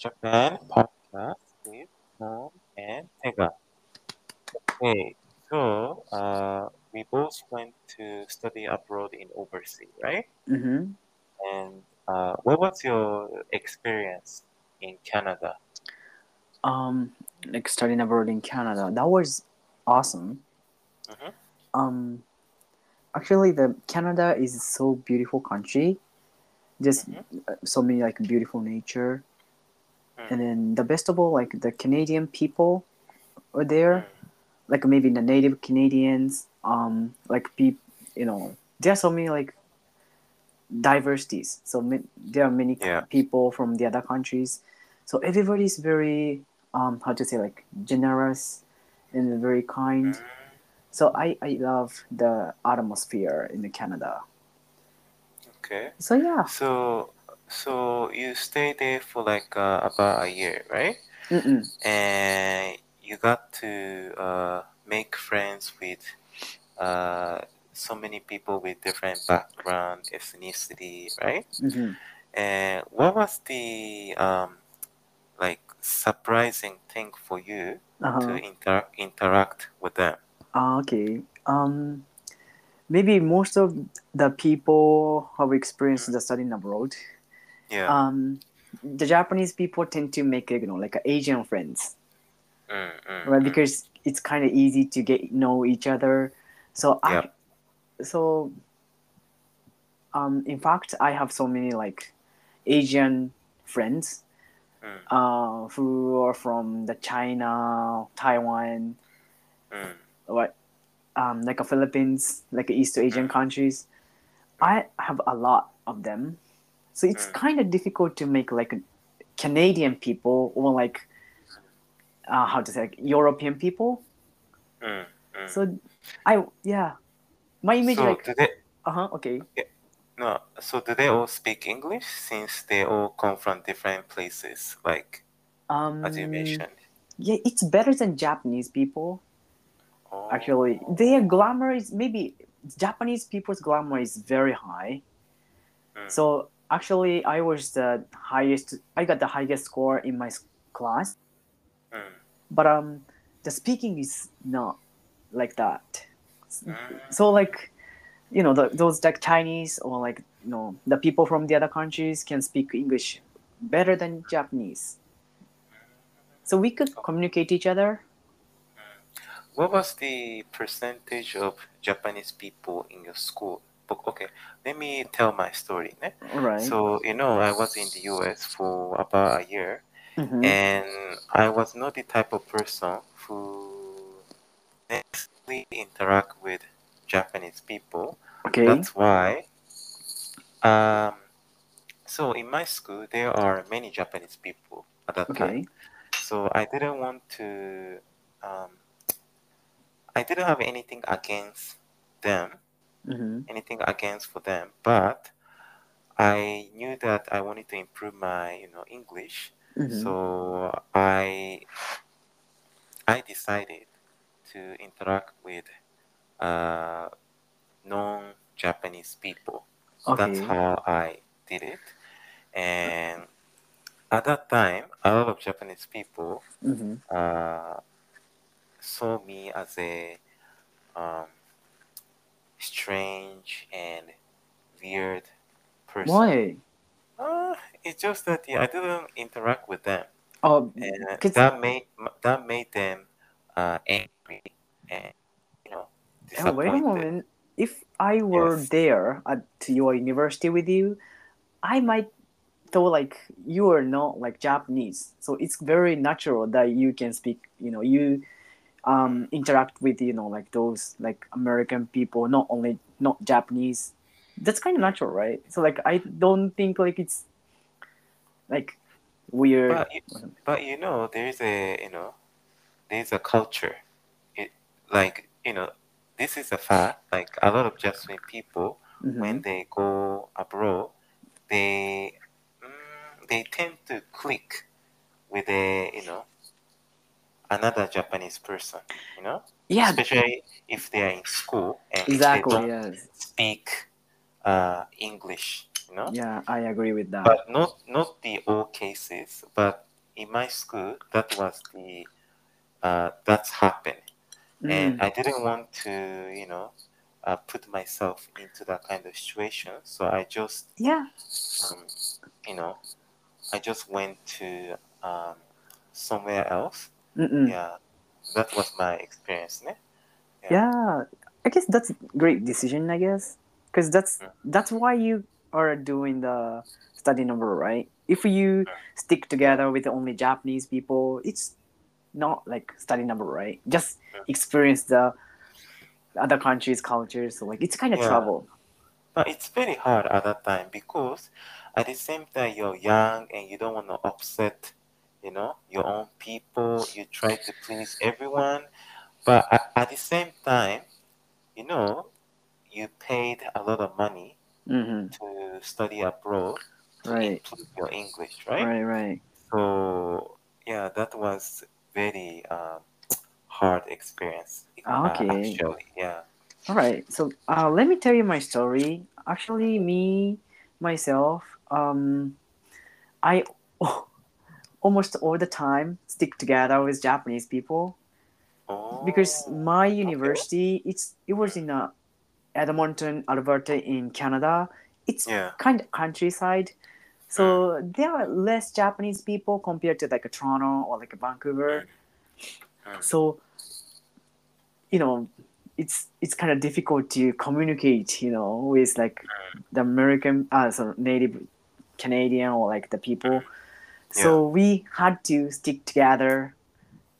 Japan podcast with and Tega. Okay, so uh, we both went to study abroad in overseas, right? Mm-hmm. And uh, what was your experience in Canada? Um, like studying abroad in Canada, that was awesome. Mhm. Um, actually, the Canada is so beautiful country. Just Mhm. uh, so many like beautiful nature. And then the best of all, like the Canadian people are there. Like maybe the native Canadians. Um, like be, you know, there are so many like diversities. So ma- there are many Yeah. people from the other countries. So everybody's very um how to say like generous and very kind. Mm. So I I love the atmosphere in Canada. Okay. So yeah. So so you stayed there for like uh, about a year, right? Mm-mm. And you got to uh, make friends with uh, so many people with different background, ethnicity, right? Mm-hmm. And what was the um, like surprising thing for you Uh-huh. to inter- interact with them? Ah, okay. Um, maybe most of the people have experienced the studying abroad, Yeah. um, the Japanese people tend to make you know like Asian friends, Mm, mm, right? mm. Because it's kind of easy to get know each other. So I, so, um, in fact, I have so many like Asian friends, Mm, uh, who are from the China, Taiwan, mm, what um like a Philippines, like East Asian Mm. countries. I have a lot of them. So it's Mm. kind of difficult to make like Canadian people or like uh, how to say like European people. mm, mm. So I yeah. My image so like they uh-huh, okay. no? So do they all speak English since they all come from different places, like Um as you mentioned? yeah, it's better than Japanese people. Oh, Actually, their glamour is maybe Japanese people's glamour is very high. mm, So actually, I was the highest. I got the highest score in my class, mm, but um, the speaking is not like that. mm. So like, you know, the, those like Chinese or like you know the people from the other countries can speak English better than Japanese. So we could communicate each other. What was the percentage of Japanese people in your school? But okay, let me tell my story. ne? Right. So you know, I was in the U.S. for about a year, Mhm. and I was not the type of person who necessarily interact with Japanese people. okay. That's why. Um, so in my school, there are many Japanese people at that time. Okay. So I didn't want to. Um, I didn't have anything against them, hmm anything against for them, but I knew that I wanted to improve my, you know, English. hmm So I I decided to interact with uh, non-Japanese people. That's okay. how I did it. And at that time, a lot of Japanese people hmm uh, saw me as a um, strange and weird person. Why? Uh, it's just that yeah, I didn't interact with them, Oh, and cause that made that made them uh, angry and you know Oh, wait a moment. If I were Yes. there at your university with you, I might thought like you are not like Japanese. So it's very natural that you can speak, you know, you um interact with, you know, like those like American people, not only not Japanese. That's kind of natural, right? So like I don't think like it's like weird. But you, but you know, there is a you know, there is a culture. It like you know, this is a fact. Like a lot of Japanese people, Mhm. when they go abroad, they mm, they tend to click with a you know another Japanese person. You know, Yeah, especially if they are in school and exactly. they don't Yes. speak uh, English. You know, Yeah, I agree with that. but not not the all cases, but in my school, that was the uh, that's happened, and Mm. I didn't want to, you know, uh, put myself into that kind of situation. So I just, Yeah. um, you know, I just went to um, somewhere else. Mm-mm. Yeah, that was my experience. Ne? Yeah. I guess that's a great decision. I guess because that's Mm. that's why you are doing the study number, right? If you stick together with only Japanese people, it's not like study number, right? Just Mm. experience the other countries' cultures. So like it's kind of Yeah. travel. But it's very hard at that time because at the same time you're young and you don't want to upset, you know, your own people. You try to please everyone, but at, at the same time, you know, you paid a lot of money hmm to study abroad to Right. improve your English, right? Right. Right. So yeah, that was very um, hard experience. Uh, okay. actually, yeah. All right. So uh, let me tell you my story. Actually, me myself, um, I almost all the time stick together with Japanese people Oh, because my university it's it was in uh, Edmonton, Alberta, in Canada. It's yeah. kind of countryside, so there are less Japanese people compared to like a Toronto or like a Vancouver. Mm. So, you know, it's it's kind of difficult to communicate, you know, with like the American, uh, so native Canadian or like the people. So we had to stick together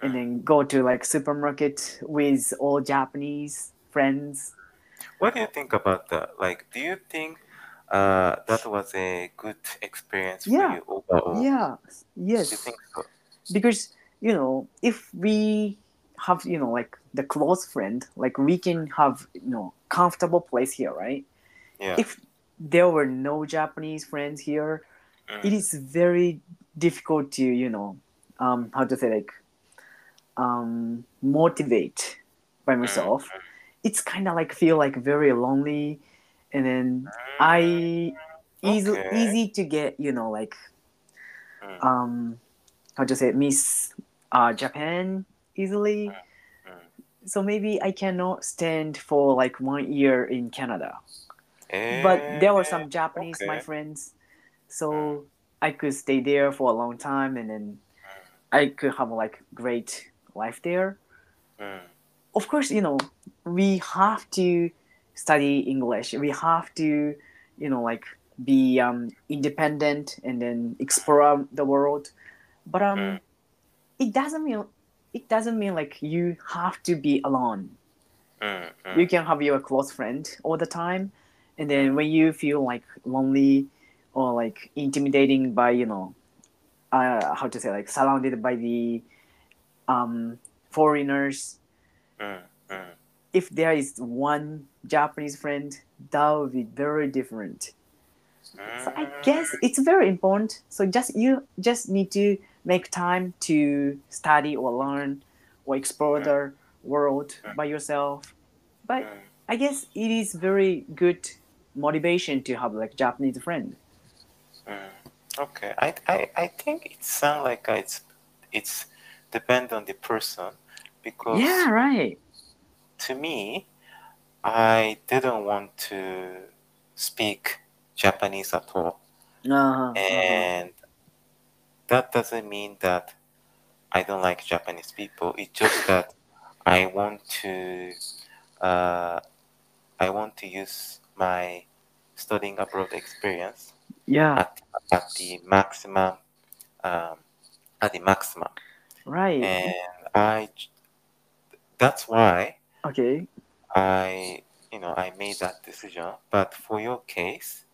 and then go to like supermarket with all Japanese friends. What do you think about that? Like, do you think uh, that was a good experience Yeah. for you overall? Yeah, Do you yes, think so? because you know if we have you know like the close friend, like we can have you know comfortable place here, right? Yeah. If there were no Japanese friends here, Mm. it is very difficult to you know um, how to say like um, motivate by myself. It's kind of like feel like very lonely, and then I easy Okay. easy to get you know like Mm. um how to say it, miss uh, Japan easily. Mm. So maybe I cannot stand for like one year in Canada. But there were some Japanese my Eh, friends, so I could stay there for a long time, and then I could have like great life there. Mm. Of course, you know we have to study English. We have to, you know, like be um, independent and then explore the world. But um, Mm. it doesn't mean it doesn't mean like you have to be alone. Mm. Mm. You can have your close friend all the time, and then when you feel like lonely or like intimidating by you know, uh, how to say like surrounded by the um, foreigners, Mm. Mm. if there is one Japanese friend, that would be very different. So I guess it's very important. So just you just need to make time to study or learn or explore the world by yourself. But Mm. I guess it is very good motivation to have like Japanese friend. Mm. Okay, I, I, I think it sounds like uh, it's it's depend on the person because Yeah, right. to me, I didn't want to speak Japanese at all, Uh-huh, uh-huh. and that doesn't mean that I don't like Japanese people. It's just that I want to uh, I want to use my studying abroad experience Yeah, at, at the maximum um, at the maximum right. and i that's why Okay. i you know i made that decision but for your case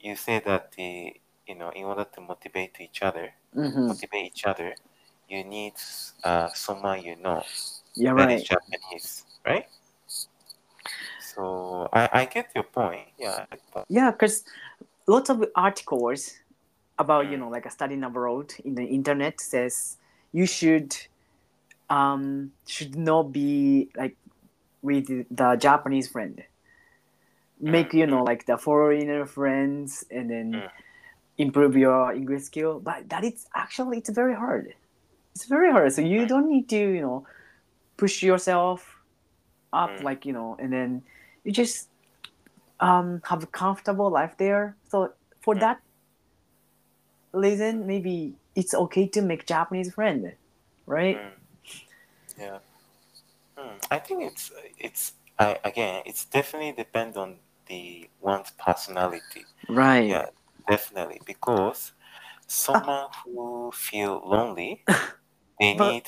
you say that the you know in order to motivate each other hmm motivate each other you need uh, someone you know Yeah, that is right. japanese right so i i get your point yeah but, Yeah, because lots of articles about you Mm. know like a studying abroad in the internet says you should um should not be like with the Japanese friend. Make you know like the foreigner friends and then Mm. improve your English skill, but that is actually it's very hard. It's very hard. So you don't need to you know push yourself up Mm. like you know, and then you just um have a comfortable life there. So for Mm. that reason, maybe it's okay to make Japanese friend, right? Mm. Yeah. Hmm. I think it's it's I again it's definitely depend on the one's personality. Right. Yeah, definitely because someone who feel lonely, they But- need.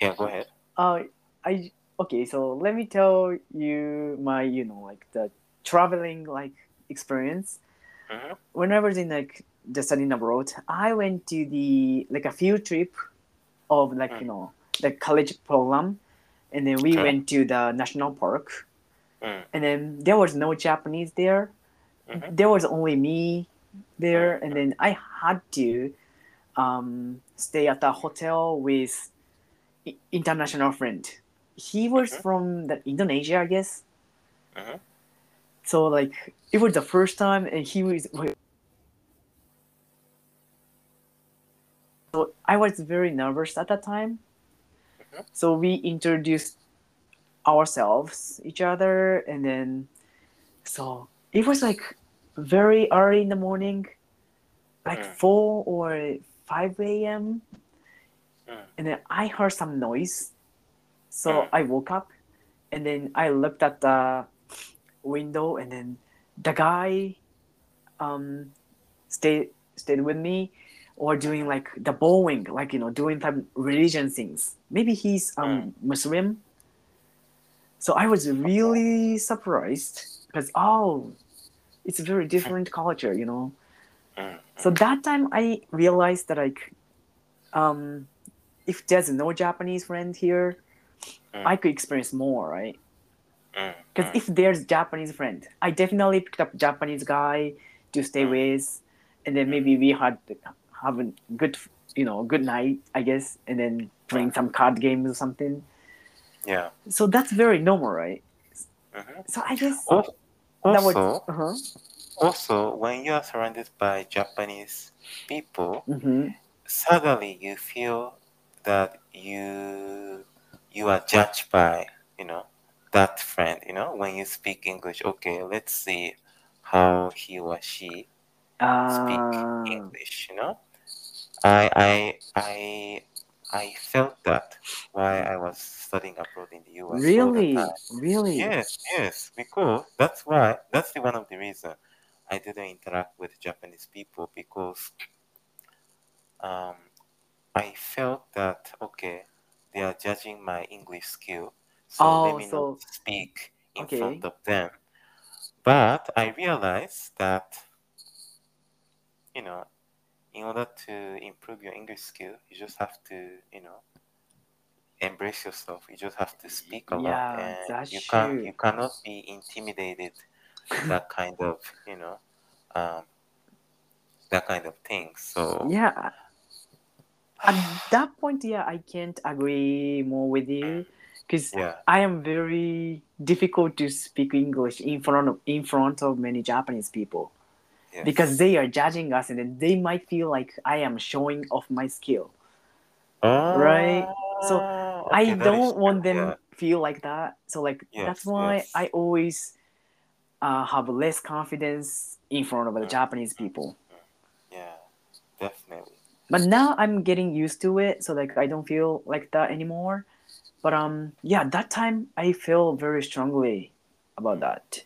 Yeah, go ahead. Uh, I okay. So let me tell you my you know like the traveling like experience. hmm When I was in like the studying abroad, I went to the like a field trip of like Mm. you know the college program, and then we Okay. went to the national park, Mm. and then there was no Japanese there. Mhm. There was only me there, Mm. and then I had to um, stay at a hotel with international friend. He was Mhm. from the Indonesia, I guess. Mhm. So like it was the first time, and he was. So I was very nervous at that time. Mhm. So we introduced ourselves, each other, and then so it was like very early in the morning, like Mm. four or five a.m. Mm. And then I heard some noise, so Mm. I woke up, and then I looked at the window, and then the guy um, stayed stayed with me, or doing like the bowing, like you know, doing some religion things. Maybe he's um Muslim. So I was really surprised because oh, it's a very different culture, you know. Mm. So that time I realized that like, um, if there's no Japanese friend here. I could experience more, right? Mm. Because Mm. if there's Japanese friend, I definitely picked up Japanese guy to stay Mm. with, and then maybe we had have a good, you know, good night, I guess, and then playing some card games or something. Yeah. So that's very normal, right? Mhm. So I guess Al- that was. Also, Uh-huh. also, when you are surrounded by Japanese people, hmm suddenly you feel that you you are judged by you know that friend you know when you speak english okay let's see how he or she speak Uh, english you know? I i i i felt that while i was studying abroad in the us really, really. yes yes because that's why that's the one of the reason i didn't interact with japanese people because um I felt that okay, they are judging my English skill, so Oh, me so not speak in okay. front of them. But I realized that you know, in order to improve your English skill, you just have to you know embrace yourself. You just have to speak a lot, Yeah, and you can't you cannot be intimidated that kind of you know um, that kind of thing. So Yeah, at that point, yeah, I can't agree more with you because yeah, I am very difficult to speak English in front of in front of many Japanese people yes. because they are judging us and then they might feel like I am showing off my skill. Right. So, Oh, I okay, is don't want them Yeah. feel like that. So like that's why yes. I always uh, have less confidence in front of the. Japanese people. Yeah, definitely. but now i'm getting used to it so like i don't feel like that anymore but um yeah that time i feel very strongly about that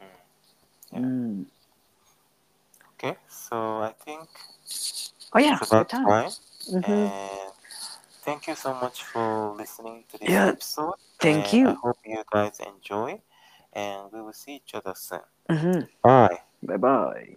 Mm. Yeah. Mm. Okay, so I think oh yeah it's about time time. hmm And thank you so much for listening to this Yeah, episode. thank and I you hope you guys enjoy. And we will see each other soon. hmm Bye. bye bye